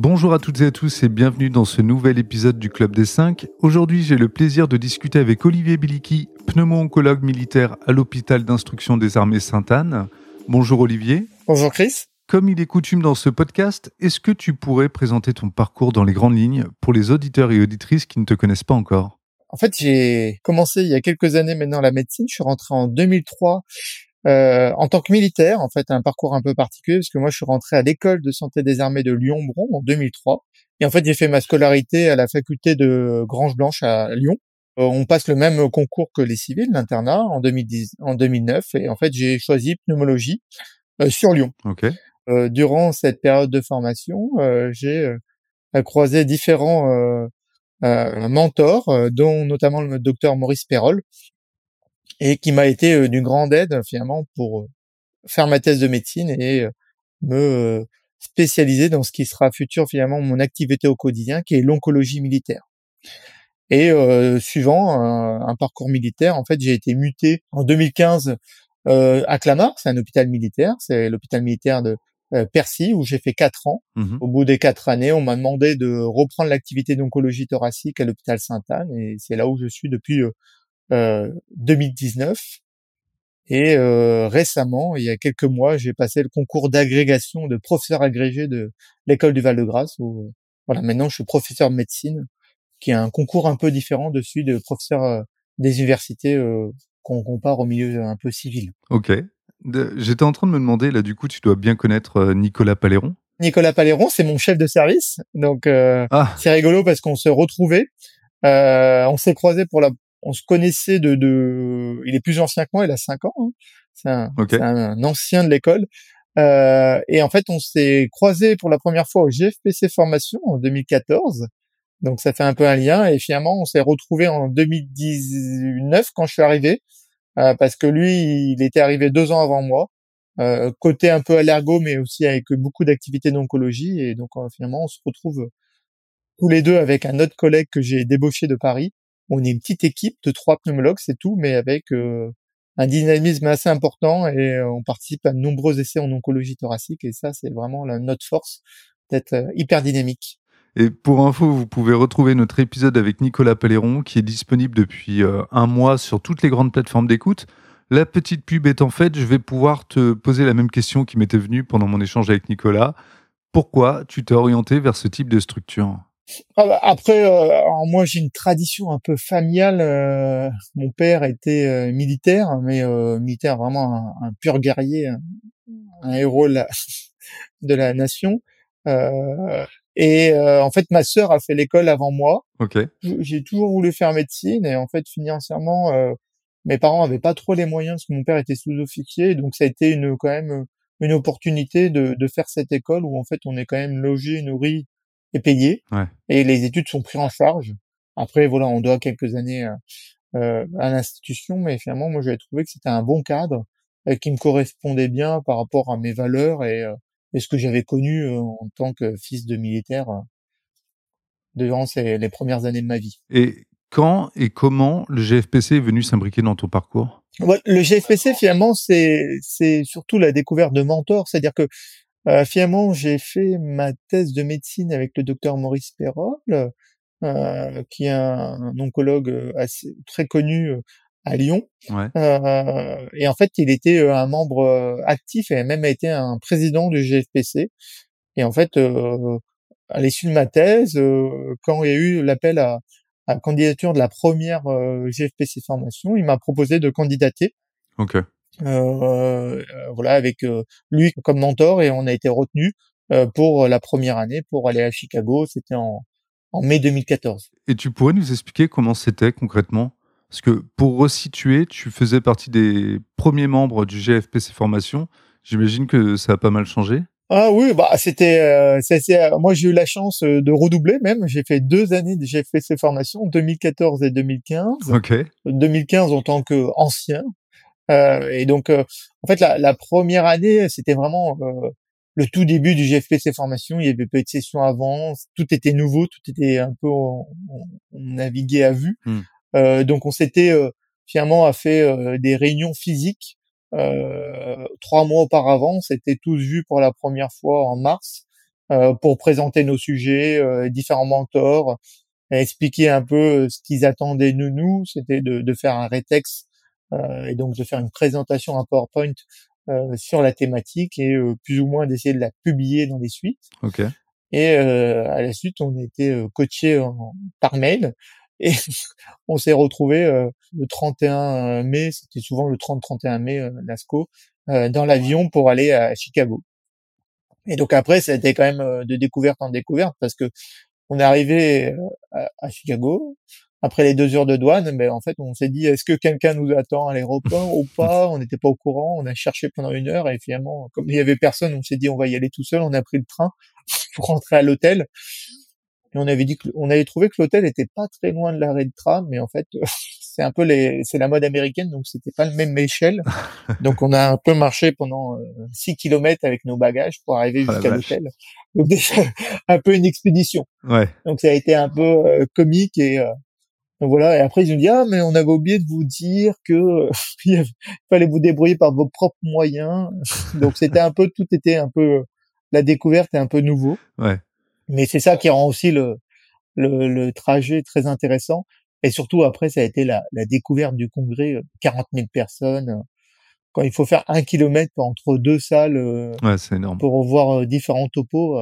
Bonjour à toutes et à tous et bienvenue dans ce nouvel épisode du Club des 5. Aujourd'hui, j'ai le plaisir de discuter avec Olivier Biliki, pneumo-oncologue militaire à l'hôpital d'instruction des armées Sainte-Anne. Bonjour Olivier. Bonjour Chris. Comme il est coutume dans ce podcast, est-ce que tu pourrais présenter ton parcours dans les grandes lignes pour les auditeurs et auditrices qui ne te connaissent pas encore? En fait, j'ai commencé il y a quelques années maintenant la médecine. Je suis rentré en 2003 euh, en tant que militaire, en fait, un parcours un peu particulier parce que moi, je suis rentré à l'école de santé des armées de Lyon-Bron en 2003. Et en fait, j'ai fait ma scolarité à la faculté de Grange Blanche à Lyon. Euh, on passe le même concours que les civils, l'internat, en, 2010, en 2009. Et en fait, j'ai choisi pneumologie euh, sur Lyon. Ok. Euh, durant cette période de formation, euh, j'ai euh, croisé différents mentors, dont notamment le docteur Maurice Perrol, et qui m'a été d'une grande aide finalement pour faire ma thèse de médecine et me spécialiser dans ce qui sera futur finalement mon activité au quotidien, qui est l'oncologie militaire. Et euh, suivant un, un, parcours militaire, en fait, j'ai été muté en 2015 euh, à Clamart, c'est un hôpital militaire, c'est l'hôpital militaire de euh, Percy où j'ai fait quatre ans. Mhm. Au bout des quatre années, on m'a demandé de reprendre l'activité d'oncologie thoracique à l'hôpital Sainte-Anne et c'est là où je suis depuis euh, 2019. Et euh, récemment, il y a quelques mois, j'ai passé le concours d'agrégation de professeur agrégé de l'école du Val-de-Grâce. Où, voilà, maintenant je suis professeur de médecine, qui est un concours un peu différent de celui de professeur euh, des universités euh, qu'on compare au milieu un peu civil. Ok. J'étais en train de me demander, là du coup, tu dois bien connaître euh, Nicolas Paléron. Nicolas Paléron, c'est mon chef de service, donc euh, Ah, c'est rigolo parce qu'on se retrouvait, euh, on s'est croisés pour la, on se connaissait de, de, il est plus ancien que moi, il a cinq ans, hein. c'est un, un ancien de l'école, euh, et en fait on s'est croisés pour la première fois au GFPC formation en 2014, donc ça fait un peu un lien, et finalement on s'est retrouvés en 2019 quand je suis arrivé, euh, parce que lui il était arrivé deux ans avant moi, euh, côté un peu allergo, mais aussi avec beaucoup d'activités d'oncologie. Et donc, euh, finalement, on se retrouve tous les deux avec un autre collègue que j'ai débauché de Paris. On est une petite équipe de trois pneumologues, c'est tout, mais avec euh, un dynamisme assez important et euh, on participe à de nombreux essais en oncologie thoracique. Et ça, c'est vraiment notre force d'être euh, hyper dynamique. et pour info, vous pouvez retrouver notre épisode avec Nicolas Paléron qui est disponible depuis un mois sur toutes les grandes plateformes d'écoute. La petite pub étant faite, je vais pouvoir te poser la même question qui m'était venue pendant mon échange avec Nicolas. Pourquoi tu t'es orienté vers ce type de structure? Après, euh, moi j'ai une tradition un peu familiale. euh, mon père était euh, militaire, mais euh, militaire vraiment un, un pur guerrier, un, héros de la, de la nation. Euh, et euh, en fait, ma sœur a fait l'école avant moi. Ok. J'ai toujours voulu faire médecine et en fait financièrement, euh, mes parents avaient pas trop les moyens parce que mon père était sous-officier, donc ça a été une quand même une opportunité de, de faire cette école où en fait on est quand même logé, nourri et payé Ouais. et les études sont prises en charge. Après, voilà, on doit quelques années euh, euh, à l'institution, mais finalement, moi, j'avais trouvé que c'était un bon cadre euh, qui me correspondait bien par rapport à mes valeurs et, euh, et ce que j'avais connu euh, en tant que fils de militaire euh, durant ces, les premières années de ma vie. Et quand et comment le GFPC est venu s'imbriquer dans ton parcours? Ouais, le GFPC, finalement, c'est c'est surtout la découverte de mentors, c'est-à-dire que euh, finalement, j'ai fait ma thèse de médecine avec le docteur Maurice Perrol, euh, qui est un, oncologue euh, assez, très connu euh, à Lyon. Ouais. Euh, et en fait, il était euh, un membre actif et même a été un président du GFPC. Et en fait, euh, à l'issue de ma thèse, euh, quand il y a eu l'appel à, à candidature de la première GFPC formation, il m'a proposé de candidater. Ok. Euh, euh, voilà, avec euh, lui comme mentor et on a été retenu euh, pour la première année pour aller à Chicago. C'était en, en mai 2014. Et tu pourrais nous expliquer comment c'était concrètement? Parce que pour resituer, tu faisais partie des premiers membres du GFPC Formation. J'imagine que ça a pas mal changé. Ah oui, bah c'était, euh, euh, moi j'ai eu la chance de redoubler même. J'ai fait deux années de GFPC formation, 2014 et 2015. Ok. 2015 en tant que ancien. Euh, et donc, euh, en fait, la, la première année, c'était vraiment euh, le tout début du GFPC formation. Il y avait peu de sessions avant, tout était nouveau, tout était un peu, on, on- naviguait à vue. Hmm. Euh, donc, on s'était euh, finalement a fait euh, des réunions physiques euh, trois mois auparavant. On s'était tous vus pour la première fois en mars. pour présenter nos sujets, différents mentors, expliquer un peu ce qu'ils attendaient de nous. C'était de, de, faire un rétex et donc de faire une présentation en PowerPoint sur la thématique et plus ou moins d'essayer de la publier dans les suites. Ok. Et à la suite, on était coaché par mail et on s'est retrouvé le 31 mai, c'était souvent le 30-31 mai, euh, Lasco, dans l'avion pour aller à Chicago. Et donc après, ça a été quand même de découverte en découverte parce que on est arrivé à, Chicago. Après les deux heures de douane, mais ben, en fait, on s'est dit, est-ce que quelqu'un nous attend à l'aéroport ou pas? On n'était pas au courant. On a cherché pendant une heure et finalement, comme il y avait personne, on s'est dit, on va y aller tout seul. On a pris le train pour rentrer à l'hôtel. Et on avait dit que, on avait trouvé que l'hôtel était pas très loin de l'arrêt de tram, mais en fait, c'est un peu les, c'est la mode américaine, donc c'était pas le même échelle. donc on a un peu marché pendant 6 euh, kilomètres avec nos bagages pour arriver oh jusqu'à l'hôtel. Donc déjà, un peu une expédition. Ouais. Donc ça a été un peu euh, comique et euh, donc voilà. Et après ils ont dit ah mais on avait oublié de vous dire que il fallait vous débrouiller par vos propres moyens. donc c'était un peu, tout était un peu la découverte est un peu nouveau. Ouais. Mais c'est ça qui rend aussi le, le, le, trajet très intéressant. Et surtout, après, ça a été la, la découverte du congrès, 40 euh, 000 personnes. Euh, quand il faut faire un kilomètre entre deux salles euh, ouais, énorme. pour voir différents topos,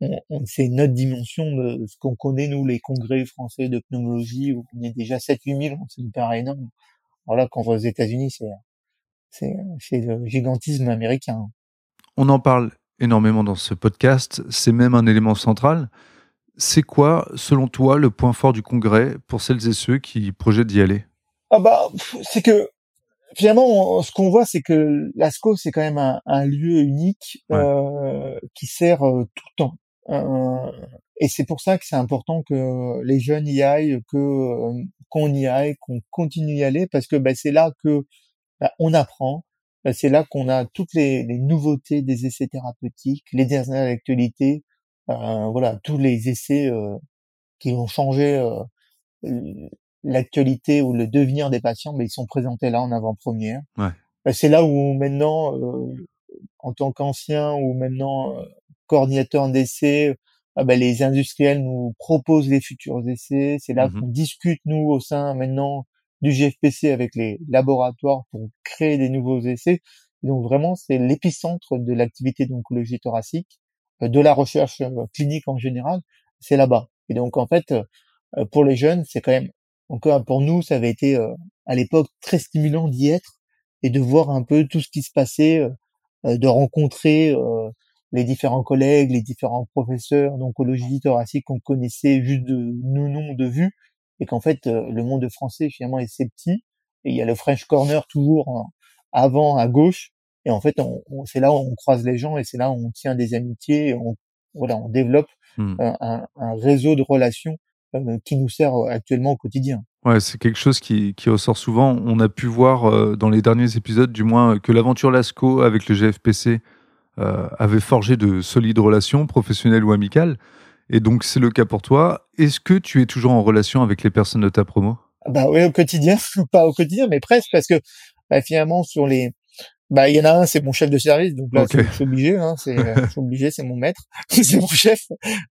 on, on, c'est une autre dimension de ce qu'on connaît, nous, les congrès français de pneumologie, où on est déjà 7-8 000, c'est hyper énorme. Voilà, quand on va aux États-Unis, c'est, c'est, c'est le gigantisme américain. On en parle énormément dans ce podcast, c'est même un élément central. C'est quoi, selon toi, le point fort du congrès pour celles et ceux qui projettent d'y aller? Ah bah, c'est que finalement, ce qu'on voit, c'est que l'ASCO, c'est quand même un, lieu unique euh, qui sert euh, tout le temps. Euh, et c'est pour ça que c'est important que les jeunes y aillent, que qu'on y aille, qu'on continue y aller, parce que bah, c'est là que bah, on apprend, bah, c'est là qu'on a toutes les, les, nouveautés des essais thérapeutiques, les dernières actualités, euh, voilà, tous les essais euh, qui ont changé euh, l'actualité ou le devenir des patients, mais ils sont présentés là en avant-première. Ouais. Bah, c'est là où maintenant, en tant qu'ancien ou maintenant coordinateur d'essais, ah bah, les industriels nous proposent les futurs essais. C'est là mmh qu'on discute nous au sein maintenant du GFPC avec les laboratoires pour créer des nouveaux essais. donc vraiment, c'est l'épicentre de l'activité d'oncologie thoracique, euh, de la recherche euh, clinique en général, c'est là-bas. Et donc en fait, euh, pour les jeunes, c'est quand même encore pour nous, ça avait été à l'époque très stimulant d'y être et de voir un peu tout ce qui se passait, de rencontrer les différents collègues, les différents professeurs d'oncologie thoracique qu'on connaissait juste de nous nom de vue et qu'en fait euh, le monde français finalement est petit et il y a le French Corner toujours avant à gauche et en fait on, c'est là où on croise les gens et c'est là où on tient des amitiés et on voilà on développe hmm. un, un, réseau de relations euh, qui nous sert actuellement au quotidien. Ouais, c'est quelque chose qui, qui, ressort souvent. On a pu voir euh, dans les derniers épisodes, du moins, que l'aventure Lasco avec le GFPC euh, avait forgé de solides relations professionnelles ou amicales. Et donc, c'est le cas pour toi. Est-ce que tu es toujours en relation avec les personnes de ta promo? Bah oui, au quotidien, pas au quotidien, mais presque, parce que bah, finalement, sur les, bah il y en a un, c'est mon chef de service, donc là, je suis obligé, hein, c'est, je suis obligé, c'est mon maître, c'est mon chef,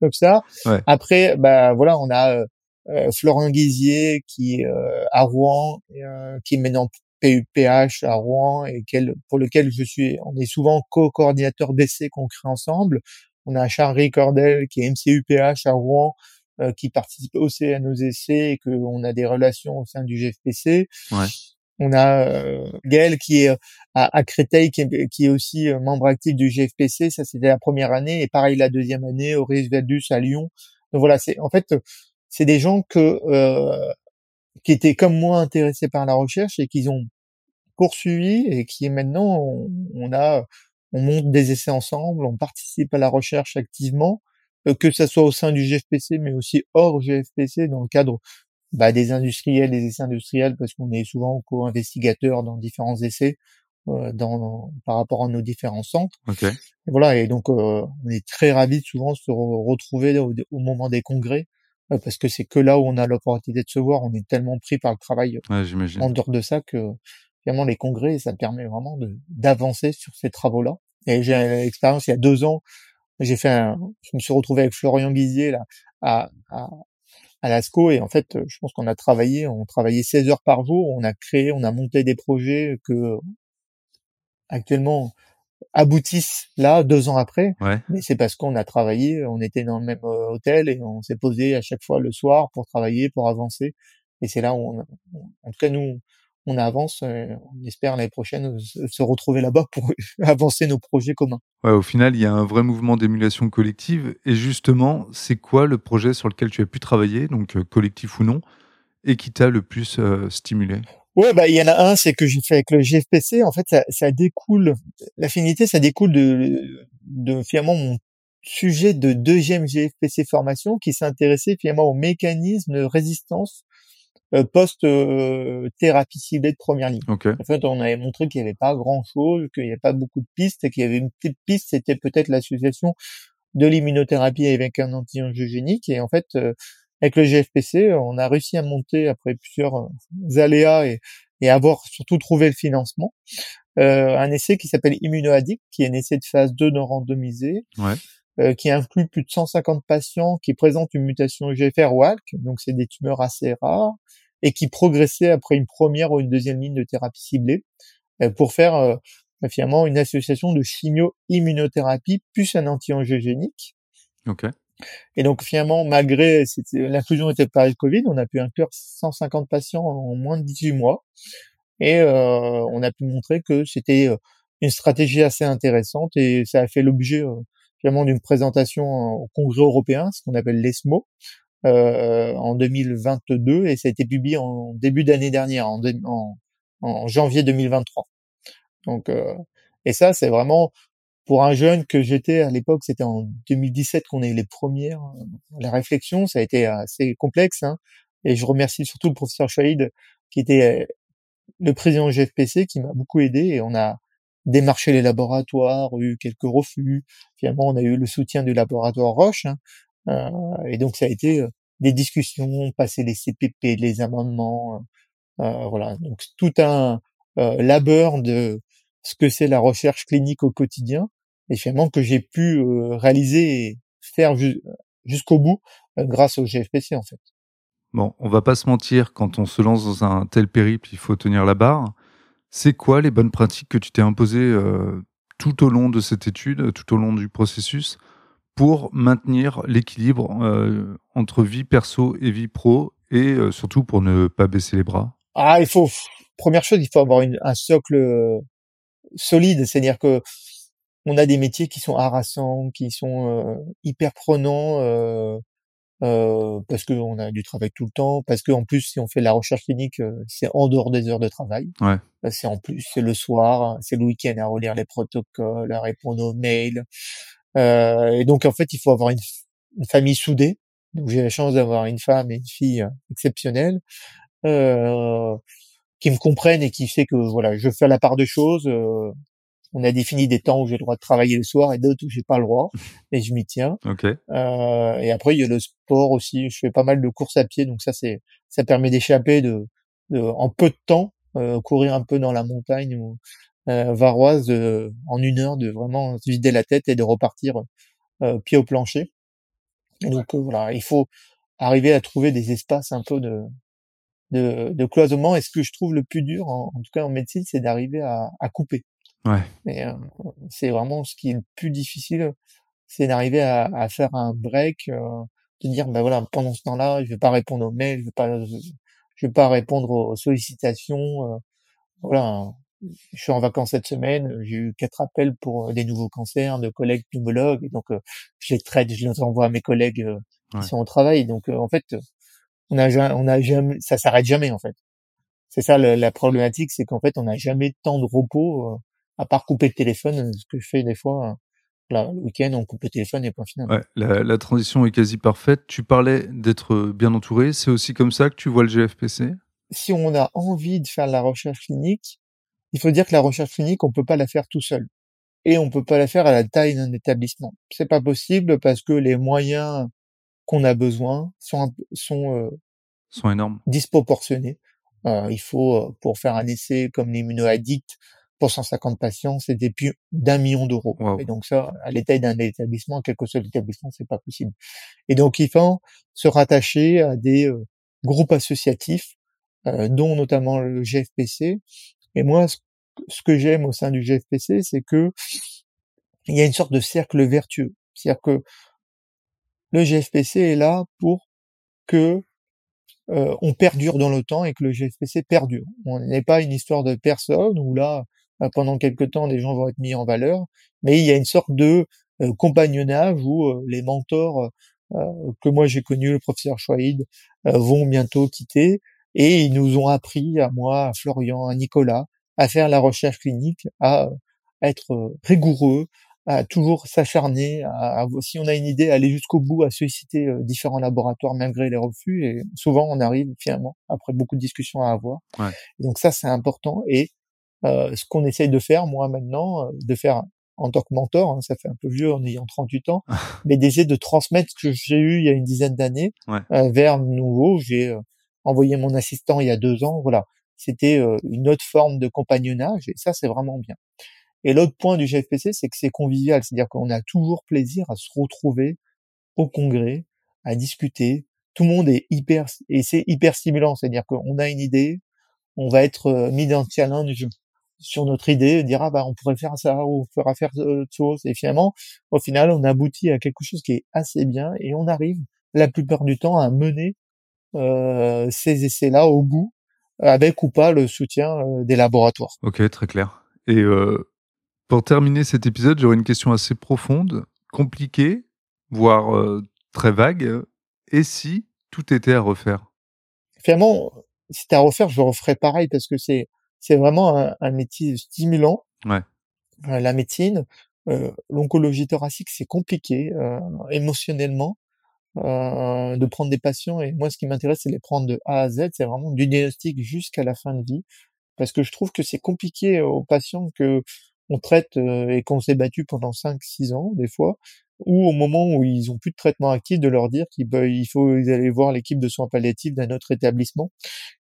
comme ça. Ouais. Après, bah voilà, on a euh, euh Florent Guizier qui est euh, à Rouen, euh, qui est maintenant PUPH à Rouen et quel, pour lequel je suis, on est souvent co-coordinateur d'essais qu'on crée ensemble. On a Charles Cordel qui est MCUPH à Rouen, euh, qui participe aussi à nos essais et qu'on a des relations au sein du GFPC. Ouais. On a euh, Gaël qui est euh, à, à Créteil, qui est, qui est aussi euh, membre actif du GFPC. Ça, c'était la première année. Et pareil, la deuxième année, Aurélie Verdus à Lyon. Donc voilà, c'est en fait, c'est des gens que qui étaient comme moi intéressés par la recherche et qui ont poursuivi et qui maintenant on, on a on monte des essais ensemble, on participe à la recherche activement, euh, que ça soit au sein du GFPC, mais aussi hors GFPC, dans le cadre bah, des industriels, des essais industriels, parce qu'on est souvent co-investigateurs dans différents essais euh, dans, par rapport à nos différents centres. Et voilà, et donc euh, on est très ravis souvent de se retrouver au, moment des congrès, parce que c'est que là où on a l'opportunité de se voir, on est tellement pris par le travail en dehors de ça que finalement les congrès, ça permet vraiment d'avancer sur ces travaux-là. Et j'ai l'expérience il y a deux ans j'ai fait un, je me suis retrouvé avec Florian Guizier là à, à, à l'ASCO et en fait, je pense qu'on a travaillé, on travaillait 16 heures par jour, on a créé, on a monté des projets que actuellement aboutissent là deux ans après. Ouais. Mais c'est parce qu'on a travaillé, on était dans le même euh, hôtel et on s'est posé à chaque fois le soir pour travailler, pour avancer. Et c'est là où on, en tout cas nous, on avance. on espère l'année prochaine se retrouver là-bas pour avancer nos projets communs. Ouais, au final, il y a un vrai mouvement d'émulation collective. Et justement, c'est quoi le projet sur lequel tu as pu travailler, donc euh, collectif ou non, et qui t'a le plus euh, stimulé? Ouais, bah il y en a un, c'est que j'ai fait avec le GFPC. En fait, ça, ça découle, l'affinité, ça découle de, de finalement mon sujet de deuxième GFPC formation qui s'intéressait finalement au mécanisme de résistance euh, post-thérapie euh, ciblée de première ligne. En fait, on avait montré qu'il n'y avait pas grand-chose, qu'il n'y avait pas beaucoup de pistes, et qu'il y avait une petite piste, c'était peut-être l'association de l'immunothérapie avec un anti-angiogénique. Et en fait, euh, avec le GFPC, on a réussi à monter après plusieurs aléas et, et avoir surtout trouvé le financement. Euh, un essai qui s'appelle Immunoaddict, qui est un essai de phase 2 non randomisé, ouais. qui inclut plus de 150 patients qui présentent une mutation GFR ou ALK, donc c'est des tumeurs assez rares, et qui progressait après une première ou une deuxième ligne de thérapie ciblée euh, pour faire euh, finalement une association de chimio-immunothérapie plus un anti-angiogénique. Ok. Et donc finalement, malgré l'inclusion était par le Covid, on a pu inclure 150 patients en moins de 18 mois. Et euh, on a pu montrer que c'était euh, une stratégie assez intéressante et ça a fait l'objet euh, finalement d'une présentation au Congrès européen, ce qu'on appelle l'ESMO, euh, en 2022 et ça a été publié en début d'année dernière, en, janvier 2023. Donc, euh, et ça, c'est vraiment pour un jeune que j'étais à l'époque, c'était en 2017 qu'on a eu les premières, euh, la réflexion, ça a été assez complexe. Hein, et je remercie surtout le professeur Shahid, qui était le président GFPC, qui m'a beaucoup aidé. Et on a démarché les laboratoires, eu quelques refus. Finalement, on a eu le soutien du laboratoire Roche, hein, euh, et donc ça a été euh, des discussions, passer les CPP, les amendements, euh, voilà. Donc tout un labeur de ce que c'est la recherche clinique au quotidien, et finalement que j'ai pu réaliser et faire jusqu'au bout grâce au GFPC en fait. Bon, on va pas se mentir, quand on se lance dans un tel périple, il faut tenir la barre. C'est quoi les bonnes pratiques que tu t'es imposées tout au long de cette étude, tout au long du processus? Pour maintenir l'équilibre euh, entre vie perso et vie pro et euh, surtout pour ne pas baisser les bras Ah, il faut première chose, il faut avoir une, un socle euh, solide, c'est-à-dire que on a des métiers qui sont harassants, qui sont hyper prenants parce qu'on a du travail tout le temps, parce qu'en plus si on fait de la recherche clinique, c'est en dehors des heures de travail. Ouais. C'est en plus c'est le soir, c'est le week-end à relire les protocoles, à répondre aux mails. Euh, et donc en fait, il faut avoir une, une famille soudée. Donc j'ai la chance d'avoir une femme et une fille euh, exceptionnelles euh, qui me comprennent et qui sait que voilà, je fais la part de choses. Euh, on a défini des temps où j'ai le droit de travailler le soir et d'autres où j'ai pas le droit et je m'y tiens. Okay. Euh, et après il y a le sport aussi. Je fais pas mal de courses à pied, donc ça c'est ça permet d'échapper de, de, en peu de temps euh, courir un peu dans la montagne ou euh, varoise en une heure de vraiment se vider la tête et de repartir euh, pied au plancher. Et donc euh, voilà, il faut arriver à trouver des espaces un peu de, de, de cloisonnement. Et ce que je trouve le plus dur, en, tout cas en médecine, c'est d'arriver à, à, couper. Ouais. Et euh, c'est vraiment ce qui est le plus difficile, c'est d'arriver à, à, faire un break, euh, de dire ben voilà pendant ce temps-là, je vais pas répondre aux mails, je vais pas, je vais pas répondre aux sollicitations. voilà, je suis en vacances cette semaine, j'ai eu quatre appels pour euh, des nouveaux cancers de collègues pneumologues, et donc euh, je les traite, je les envoie à mes collègues euh, qui sont au travail. Donc en fait, on a, on a jamais, ça s'arrête jamais en fait. C'est ça la, problématique, c'est qu'en fait on n'a jamais temps de repos à part couper le téléphone, ce que je fais des fois. Là, le week-end, on coupe le téléphone et point final. Ouais, la, la transition est quasi parfaite. Tu parlais d'être bien entouré. C'est aussi comme ça que tu vois le GFPC Si on a envie de faire de la recherche clinique, il faut dire que la recherche clinique, on peut pas la faire tout seul. Et on peut pas la faire à la taille d'un établissement. C'est pas possible parce que les moyens qu'on a besoin sont, sont, euh, sont énormes. disproportionnés. Euh, il faut, euh, pour faire un essai comme l'immunoaddict, pour 150 patients, c'était plus d'un million d'euros. Wow. Et donc ça, à l'état d'un établissement, quel que soit l'établissement, c'est pas possible. Et donc il faut se rattacher à des euh, groupes associatifs, euh, dont notamment le GFPC. Et moi, ce, que j'aime au sein du GFPC, c'est que il y a une sorte de cercle vertueux. C'est-à-dire que le GFPC est là pour que euh, on perdure dans le temps et que le GFPC perdure. On n'est pas une histoire de personne où là, euh, pendant quelque temps, des gens vont être mis en valeur, mais il y a une sorte de euh, compagnonnage où euh, les mentors que moi j'ai connus, le professeur Chouaïd, vont bientôt quitter et ils nous ont appris, à moi, à Florian, à Nicolas, à faire la recherche clinique, à être rigoureux, à toujours s'acharner, à, à, si on a une idée, à aller jusqu'au bout, à solliciter euh, différents laboratoires malgré les refus. Et souvent, on arrive finalement, après beaucoup de discussions à avoir. Ouais. Et donc ça, c'est important. Et euh, ce qu'on essaye de faire, moi maintenant, euh, de faire en tant que mentor, hein, ça fait un peu vieux en ayant 38 ans, mais d'essayer de transmettre ce que j'ai eu il y a une dizaine d'années Ouais. euh, vers nouveau. J'ai euh, envoyé mon assistant il y a deux ans. Voilà, c'était euh, une autre forme de compagnonnage et ça, c'est vraiment bien. Et l'autre point du GFPC, c'est que c'est convivial, c'est-à-dire qu'on a toujours plaisir à se retrouver au congrès, à discuter. Tout le monde est hyper et c'est hyper stimulant, c'est-à-dire qu'on a une idée, on va être euh, mis dans le challenge sur notre idée, dire ah bah on pourrait faire ça ou on pourra faire autre chose et finalement au final on aboutit à quelque chose qui est assez bien et on arrive la plupart du temps à mener euh, ces essais-là au bout avec ou pas le soutien euh, des laboratoires. Ok, très clair. Et euh, pour terminer cet épisode, j'aurais une question assez profonde, compliquée, voire euh, très vague. Et si tout était à refaire? Finalement, si c'était à refaire, je referais pareil parce que c'est c'est vraiment un, un métier stimulant. Ouais. Euh, la médecine, euh, l'oncologie thoracique, c'est compliqué euh, émotionnellement de prendre des patients. Et moi, ce qui m'intéresse, c'est les prendre de A à Z. C'est vraiment du diagnostic jusqu'à la fin de vie, parce que je trouve que c'est compliqué aux patients que on traite euh, et qu'on s'est battu pendant 5-6 ans des fois, ou au moment où ils ont plus de traitement actif, de leur dire qu'il peut- il faut aller voir l'équipe de soins palliatifs d'un autre établissement.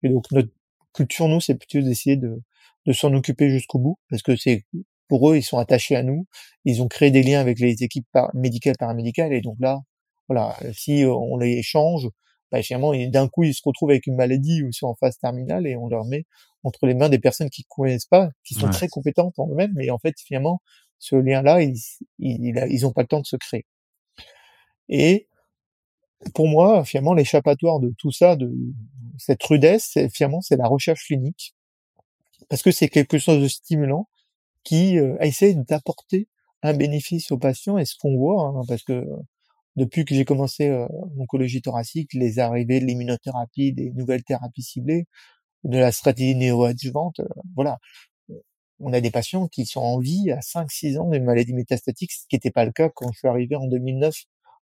Et donc notre culture, nous, c'est plutôt d'essayer de, de s'en occuper jusqu'au bout, parce que c'est pour eux, ils sont attachés à nous, ils ont créé des liens avec les équipes médicales, paramédicales, et donc là, voilà, si euh, on les change, bah, finalement, d'un coup, ils se retrouvent avec une maladie ou sont en phase terminale et on leur met entre les mains des personnes qui connaissent pas, qui sont Ouais. très compétentes en eux-mêmes, mais en fait, finalement, ce lien-là, ils, ils, ils ont pas le temps de se créer. Et pour moi, finalement, l'échappatoire de tout ça, de cette rudesse, c'est finalement, c'est la recherche clinique, parce que c'est quelque chose de stimulant qui euh, essaie d'apporter un bénéfice aux patients. Et ce qu'on voit, hein, parce que depuis que j'ai commencé euh, l'oncologie thoracique, les arrivées de l'immunothérapie, des nouvelles thérapies ciblées, de la stratégie néoadjuvante, euh, voilà, on a des patients qui sont en vie à 5-6 ans d'une maladie métastatique, ce qui n'était pas le cas quand je suis arrivé en 2009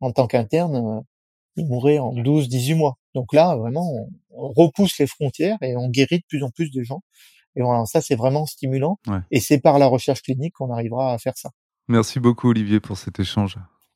en tant qu'interne. euh, ils mouraient en 12-18 mois. Donc là, vraiment, on, on repousse les frontières et on guérit de plus en plus de gens. Et voilà, ça, c'est vraiment stimulant. Ouais. Et c'est par la recherche clinique qu'on arrivera à faire ça. Merci beaucoup Olivier pour cet échange.